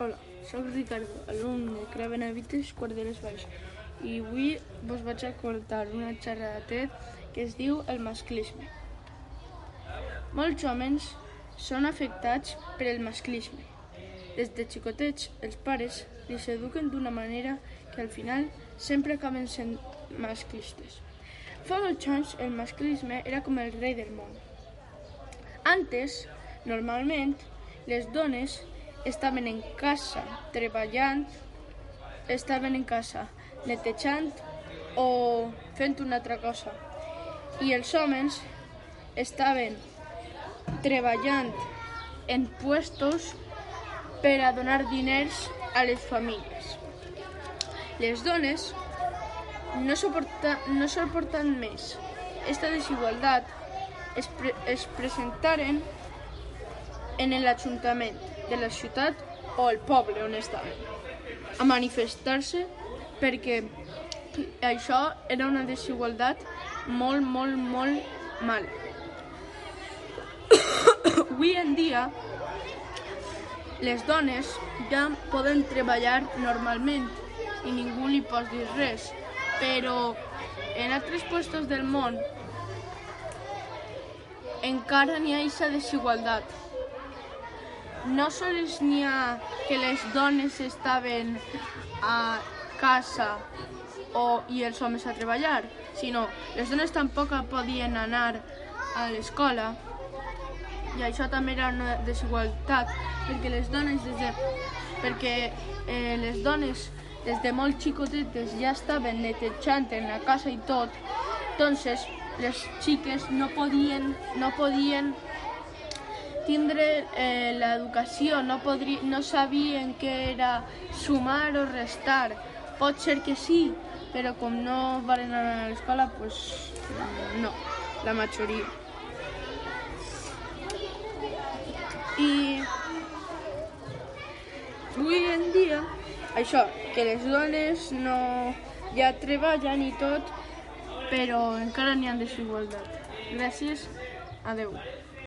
Hola, sóc Ricardo, alumne de Crea Benavites, quart de les Valls, i avui vos vaig a contar una xerrada TED que es diu el masclisme. Molts homes són afectats per el masclisme. Des de xicotets, els pares li s'eduquen d'una manera que al final sempre acaben sent masclistes. Fa molts anys el masclisme era com el rei del món. Antes, normalment, les dones estaven en casa treballant, estaven en casa netejant o fent una altra cosa. I els homes estaven treballant en puestos per a donar diners a les famílies. Les dones no, soporta, no soporten més esta desigualtat es, pre, es presentaren en l'Ajuntament de la ciutat o el poble on estaven a manifestar-se perquè això era una desigualtat molt, molt, molt mal. Avui en dia les dones ja poden treballar normalment i ningú li pot dir res, però en altres puestos del món encara n'hi ha aquesta desigualtat. No sols n'hi ha que les dones estaven a casa o, i els homes a treballar, sinó les dones tampoc podien anar a l'escola. I això també era una desigualtat perquè les dones des de, perquè eh, les dones des de molt xicotetes ja estaven netejant en la casa i tot, entonces les xiques no podien, no podien tindre eh, l'educació, no, podri, no sabien què era sumar o restar. Pot ser que sí, però com no van anar a l'escola, pues, no, la majoria. I avui en dia, això, que les dones no ja treballen i tot, però encara n'hi ha desigualtat. Gràcies, adeu.